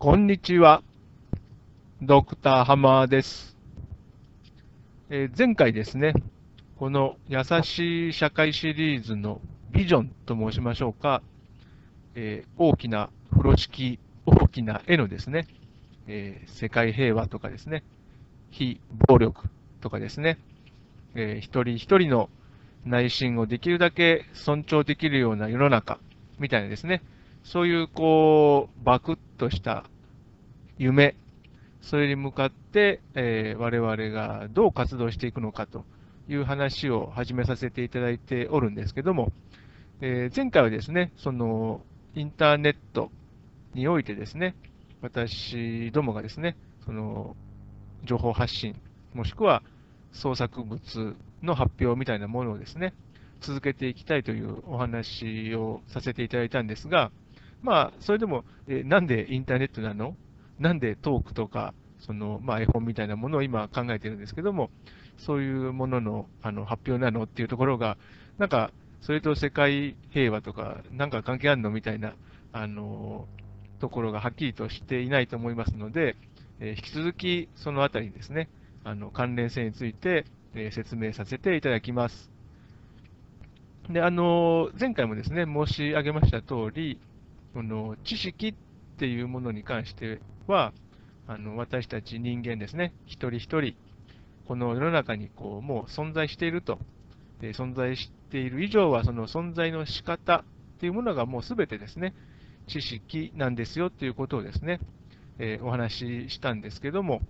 こんにちは。ドクターハマーです。えー、前回ですね、この優しい社会シリーズのビジョンと申しましょうか、えー、大きな風呂敷、大きな絵のですね、えー、世界平和とかですね、非暴力とかですね、え一人一人の内心をできるだけ尊重できるような世の中みたいなですね、そういうこう、バクッとした夢、それに向かって、えー、我々がどう活動していくのかという話を始めさせていただいておるんですけども、えー、前回はですね、そのインターネットにおいてですね、私どもがですね、その情報発信、もしくは創作物の発表みたいなものをですね、続けていきたいというお話をさせていただいたんですが、まあ、それでも、えなんでインターネットなの？なんでトークとか、その、まあ、絵本みたいなものを今考えてるんですけども、そういうもののあの発表なの？っていうところが、なんか、それと世界平和とか、なんか関係あるの？みたいな、あの、ところがはっきりとしていないと思いますので、え、引き続きそのあたりにですね、あの関連性について、え、説明させていただきます。で、あの、前回もですね、申し上げました通り、この知識っていうものに関しては、あの私たち人間ですね、一人一人、この世の中にこうもう存在していると、で存在している以上は、その存在の仕方っていうものがもうすべてですね、知識なんですよっていうことをですね、えー、お話ししたんですけども、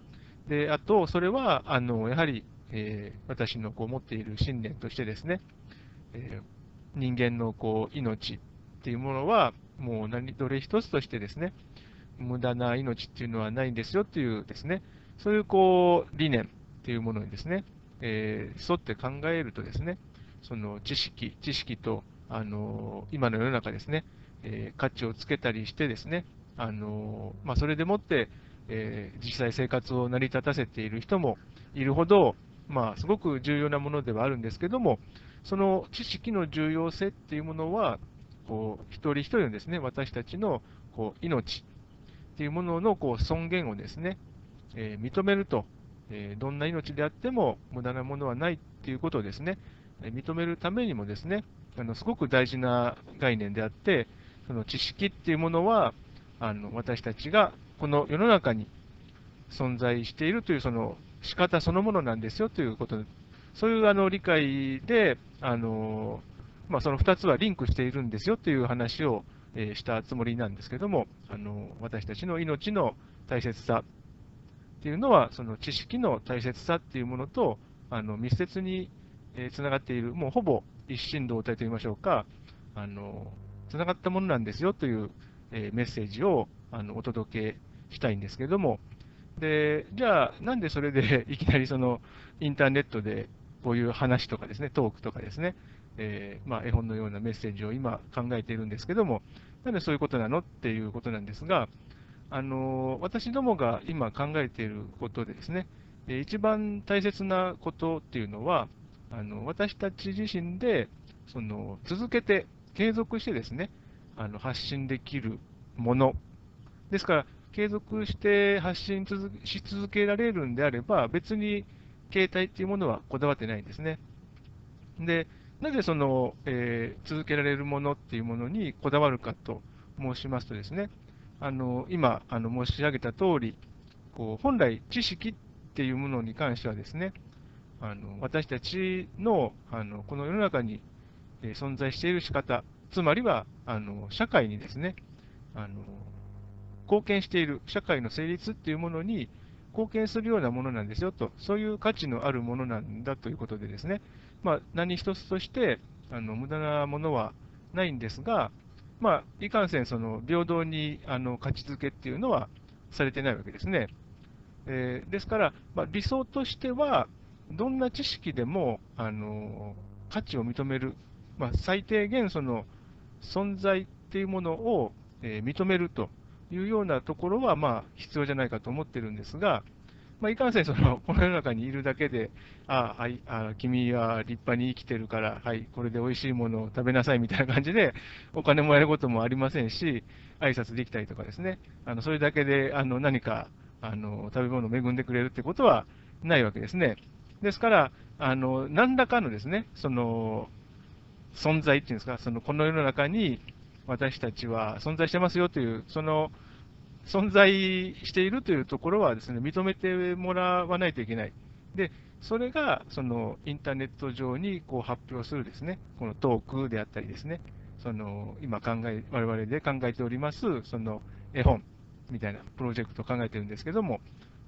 であと、それはあのやはり、えー、私のこう持っている信念としてですね、えー、人間のこう命っていうものは、もう何どれ一つとしてですね、無駄な命っていうのはないんですよっていうですね、そういうこう理念っていうものにですね、えー、沿って考えるとですね、その知識、知識と、あの今の世の中ですね、えー、価値をつけたりしてですね、あのまあ、それでもって、え、実際生活を成り立たせている人もいるほど、まあ、すごく重要なものではあるんですけども、その知識の重要性っていうものは、こう一人一人のですね、私たちのこう命っていうもののこう尊厳をですね、えー、認めると、えー、どんな命であっても無駄なものはないっていうことをですね、え認めるためにもですね、あのすごく大事な概念であって、その知識っていうものは、あの私たちがこの世の中に存在しているというその仕方そのものなんですよということ、そういうあの理解で、あのまあ、その2つはリンクしているんですよという話を、えしたつもりなんですけども、あの私たちの命の大切さっていうのは、その知識の大切さっていうものとあの密接につながっている、もうほぼ一心同体といいましょうか、あのつながったものなんですよという、えメッセージをあのお届けしたいんですけども、でじゃあ、なんでそれでいきなりそのインターネットでこういう話とかですね、トークとかですね、えー、まあ、絵本のようなメッセージを今考えているんですけども、なんでそういうことなのっていうことなんですが、あの私どもが今考えていることでですね、一番大切なことっていうのは、あの私たち自身でその続けて、継続してですね、あの発信できるもの。ですから、継続して発信し続けられるんであれば、別に携帯っていうものはこだわってないんですね。で、なぜその、えー、続けられるものっていうものにこだわるかと申しますとですね、あの今あの申し上げた通り、こう本来知識っていうものに関してはですね、あの私たちのあのこの世の中に、存在している仕方、つまりはあの社会にですねあの、貢献している社会の成立っていうものに貢献するようなものなんですよと、そういう価値のあるものなんだということでですね、まあ、何一つとしてあの無駄なものはないんですが、まあ、いかんせんその平等にあの価値づけっていうのはされてないわけですね。えー、ですから、まあ、理想としては、どんな知識でもあの価値を認める、まあ、最低限その存在っていうものを、えー、認めるというようなところは、まあ、必要じゃないかと思ってるんですが、まあ、いかんせんその、この世の中にいるだけで、ああ、はいあ君は立派に生きてるから、はい、これで美味しいものを食べなさいみたいな感じで、お金もらえることもありませんし、挨拶できたりとかですね、あのそれだけであの何かあの食べ物を恵んでくれるってことはないわけですね。ですから、あの何らかのですね、その存在っていうんですか、そのこの世の中に私たちは存在してますよという、その存在しているというところはですね、認めてもらわないといけない。で、それがそのインターネット上にこう発表するですね、このトークであったりですね、その今考え、我々で考えております、その絵本みたいなプロジェクトを考えてるんですけども、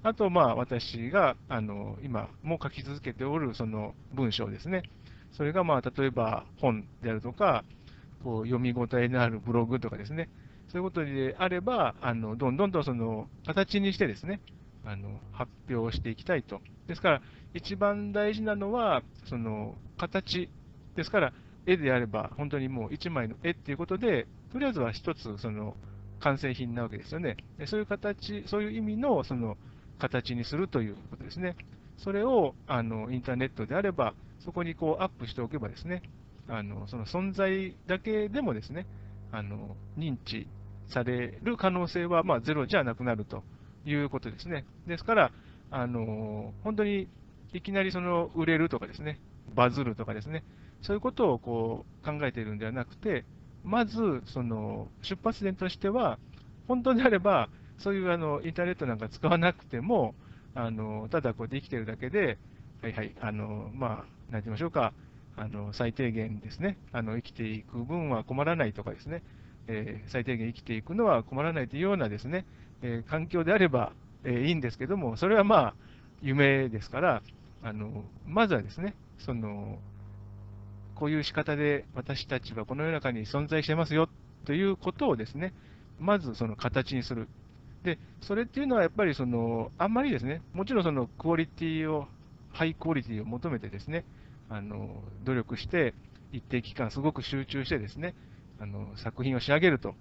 あと、まあ、私があの今も書き続けておるその文章ですね、それがまあ例えば本であるとか、こう読み応えのあるブログとかですね、そういうことであれば、あのどんどんとその形にしてですね、あの発表していきたいと。ですから、一番大事なのは、その形ですから、絵であれば、本当にもう一枚の絵っていうことで、とりあえずは一つ、その完成品なわけですよね。でそういう形、そういう意味のその形にするということですね。それをあのインターネットであれば、そこにこうアップしておけばですね、あのその存在だけでもですね、あの認知される可能性はまあゼロじゃなくなるということですね。ですから、あの本当にいきなりその売れるとかですね、バズるとかですね、そういうことをこう考えているんではなくて、まずその出発点としては、本当であれば、そういうあのインターネットなんか使わなくても、あのただこうできてるだけで、はいはい、あのまあ、なんて言いましょうか、あの最低限ですね、あの生きていく分は困らないとかですね、え、最低限生きていくのは困らないというようなですね、え、環境であれば、え、いいんですけども、それはまあ、夢ですから、あのまずはですね、そのこういう仕方で私たちはこの世の中に存在してますよということをですね、まずその形にする。で、それっていうのはやっぱりその、あんまりですね、もちろんそのクオリティを、ハイクオリティを求めてですね、あの努力して、一定期間すごく集中してですね、あの作品を仕上げると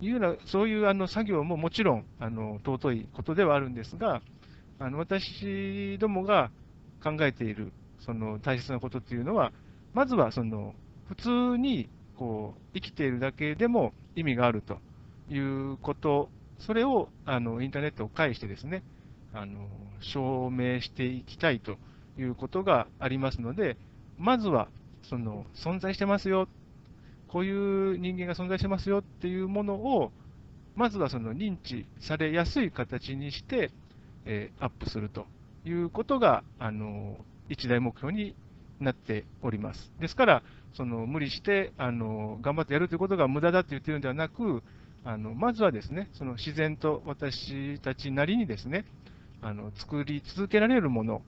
いうような、そういうあの作業ももちろんあの尊いことではあるんですが、あの私どもが考えているその大切なことっていうのは、まずはその普通にこう生きているだけでも意味があるということ、それをあのインターネットを介してですね、あの証明していきたいということがありますので、まずはその存在してますよこういう人間が存在してますよっていうものを、まずはその認知されやすい形にして、えー、アップするということが、あの一大目標になっております。ですから、その無理してあの頑張ってやるということが無駄だと言っているのではなく、あのまずはですね、その自然と私たちなりにですね、あの作り続けられるもの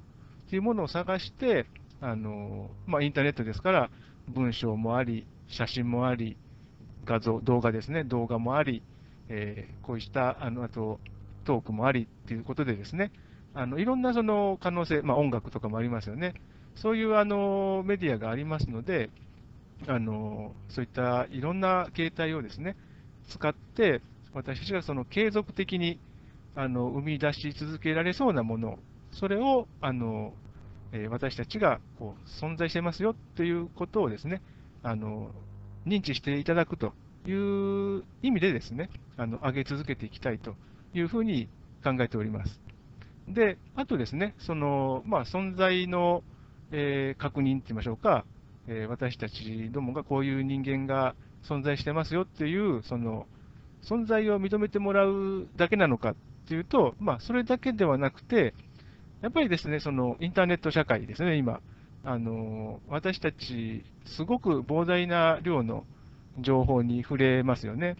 というものを探して、あのまあ、インターネットですから、文章もあり、写真もあり、画像、動画ですね、動画もあり、えー、こうしたあのあとトークもありということでですね、あのいろんなその可能性、まあ、音楽とかもありますよね、そういうあのメディアがありますので、あのそういったいろんな形態をですね使って、私たちがその継続的にあの生み出し続けられそうなもの、それをあの、えー、私たちがこう存在してますよということをですね、あの認知していただくという意味でですね、あの上げ続けていきたいというふうに考えております。で、あとですね、そのまあ、存在の、えー、確認といいましょうか、えー、私たちどもがこういう人間が存在してますよっていう、その存在を認めてもらうだけなのかっていうと、まあ、それだけではなくて、やっぱりですね、そのインターネット社会ですね、今。あの私たち、すごく膨大な量の情報に触れますよね。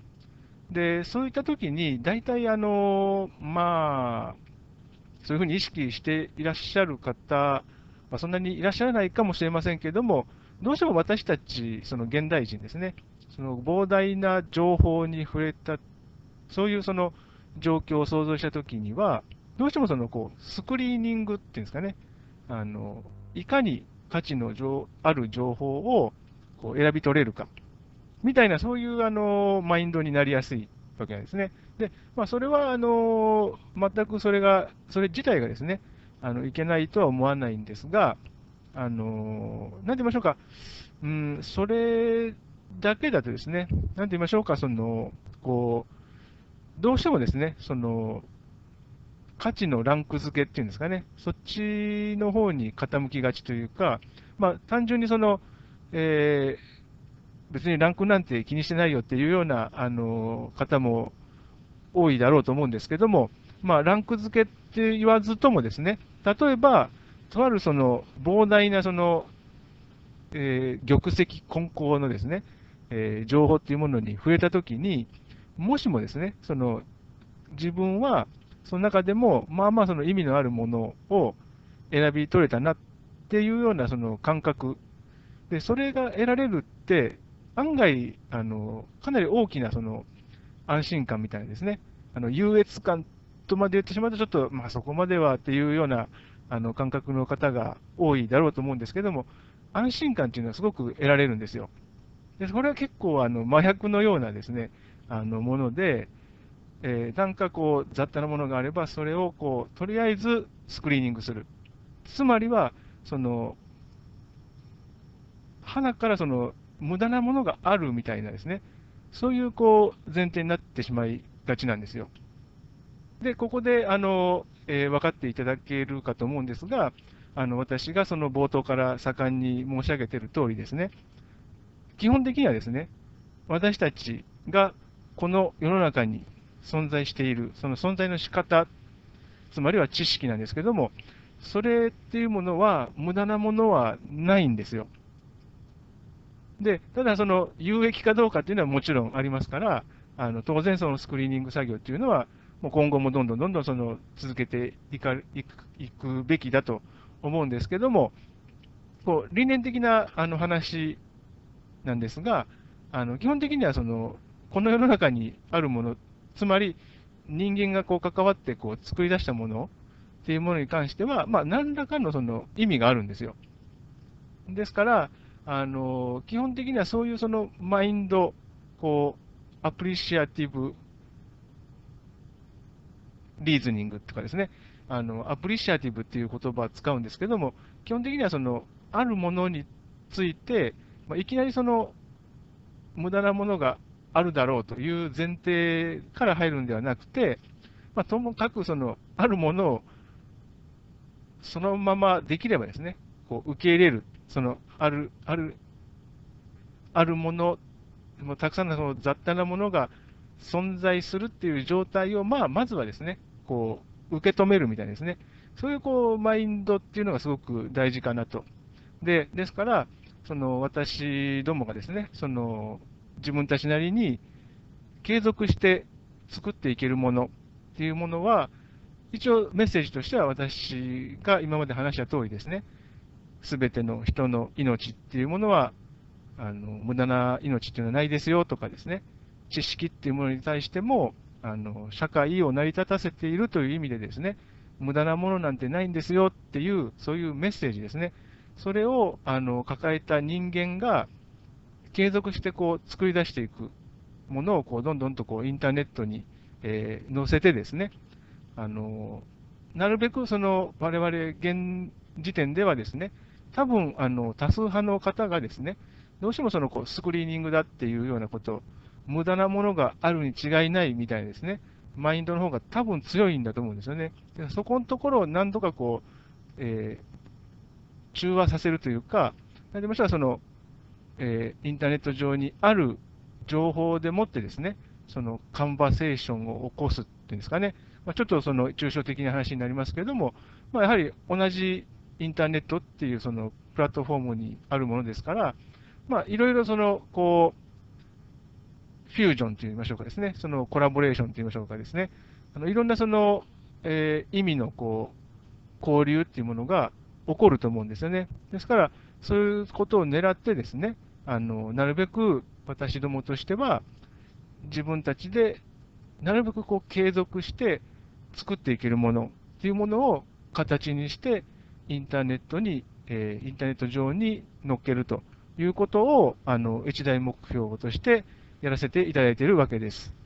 で、そういったときに、大体、あのまあ、そういうふうに意識していらっしゃる方、まあ、そんなにいらっしゃらないかもしれませんけれども、どうしても私たち、その現代人ですね、その膨大な情報に触れた、そういうその状況を想像したときには、どうしてもそのこうスクリーニングっていうんですかね、あのいかに価値のある情報をこう選び取れるか、みたいな、そういうあのマインドになりやすいわけなんですね。で、まあ、それは、あの、全くそれが、それ自体がですね、あの、いけないとは思わないんですが、あの、なんて言いましょうか、うん、それだけだとですね、なんて言いましょうか、その、こう、どうしてもですね、その、価値のランク付けっていうんですかね、そっちの方に傾きがちというか、まあ、単純にその、えー、別にランクなんて気にしてないよっていうようなあの方も多いだろうと思うんですけども、まあ、ランク付けって言わずともですね、例えば、とあるその膨大なその、えー、玉石混交のですね、えー、情報っていうものに触れたときに、もしもですね、その自分はその中でも、まあまあその意味のあるものを選び取れたなっていうようなその感覚。で、それが得られるって、案外、あの、かなり大きなその安心感みたいなですね、あの、優越感とまで言ってしまうと、ちょっと、まあそこまではっていうようなあの感覚の方が多いだろうと思うんですけども、安心感っていうのはすごく得られるんですよ。で、それは結構あの麻薬のようなですね、あのもので、えー、なんかこう雑多なものがあれば、それをこうとりあえずスクリーニングする。つまりは、その、花からその無駄なものがあるみたいなですね、そういうこう前提になってしまいがちなんですよ。で、ここであの、えー、分かっていただけるかと思うんですが、あの私がその冒頭から盛んに申し上げている通りですね、基本的にはですね、私たちがこの世の中に存在している、その存在の仕方、つまりは知識なんですけども、それっていうものは、無駄なものはないんですよ。で、ただその有益かどうかっていうのはもちろんありますから、あの当然そのスクリーニング作業っていうのは、もう今後もどんどんどんどんその続けていかいくいくべきだと思うんですけども、こう理念的なあの話なんですが、あの基本的にはそのこの世の中にあるものつまり、人間がこう関わってこう作り出したものっていうものに関しては、まあ、何らかのその意味があるんですよ。ですから、あの基本的にはそういうそのマインド、こう、アプリシアティブリーズニングとかですね、あのアプリシアティブっていう言葉を使うんですけども、基本的にはそのあるものについて、まあ、いきなりその無駄なものがあるだろうという前提から入るんではなくて、まあ、ともかくそのあるものをそのままできればですね、こう受け入れる、そのある、ある、あるもの、もたくさんのその雑多なものが存在するっていう状態を、まあ、まずはですね、こう、受け止めるみたいですね。そういうこう、マインドっていうのがすごく大事かなと。で、ですから、その私どもがですね、その自分たちなりに継続して作っていけるものっていうものは、一応メッセージとしては私が今まで話した通りですね、すべての人の命っていうものは、あの無駄な命っていうのはないですよとかですね、知識っていうものに対しても、あの社会を成り立たせているという意味でですね、無駄なものなんてないんですよっていう、そういうメッセージですね。それをあの抱えた人間が、継続してこう作り出していくものをこうどんどんとこうインターネットに、えー、載せてですね、あのなるべくその我々現時点ではですね、多分あの多数派の方がですね、どうしてもそのこうスクリーニングだっていうようなこと、無駄なものがあるに違いないみたいですね、マインドの方が多分強いんだと思うんですよね。そこのところを何とかこう、えー、中和させるというか、何でもしたらそのえー、インターネット上にある情報でもってですね、そのカンバセーションを起こすっていうんですかね、まあ、ちょっとその抽象的な話になりますけれども、まあ、やはり同じインターネットっていうそのプラットフォームにあるものですから、まあ、いろいろその、こう、フュージョンといいましょうかですね、そのコラボレーションといいましょうかですね、あのいろんなその、えー、意味のこう交流っていうものが起こると思うんですよね。ですから、そういうことを狙ってですね、あのなるべく私どもとしては、自分たちでなるべくこう継続して作っていけるものっていうものを形にして、インターネットに、えー、インターネット上に載っけるということを、あの一大目標としてやらせていただいているわけです。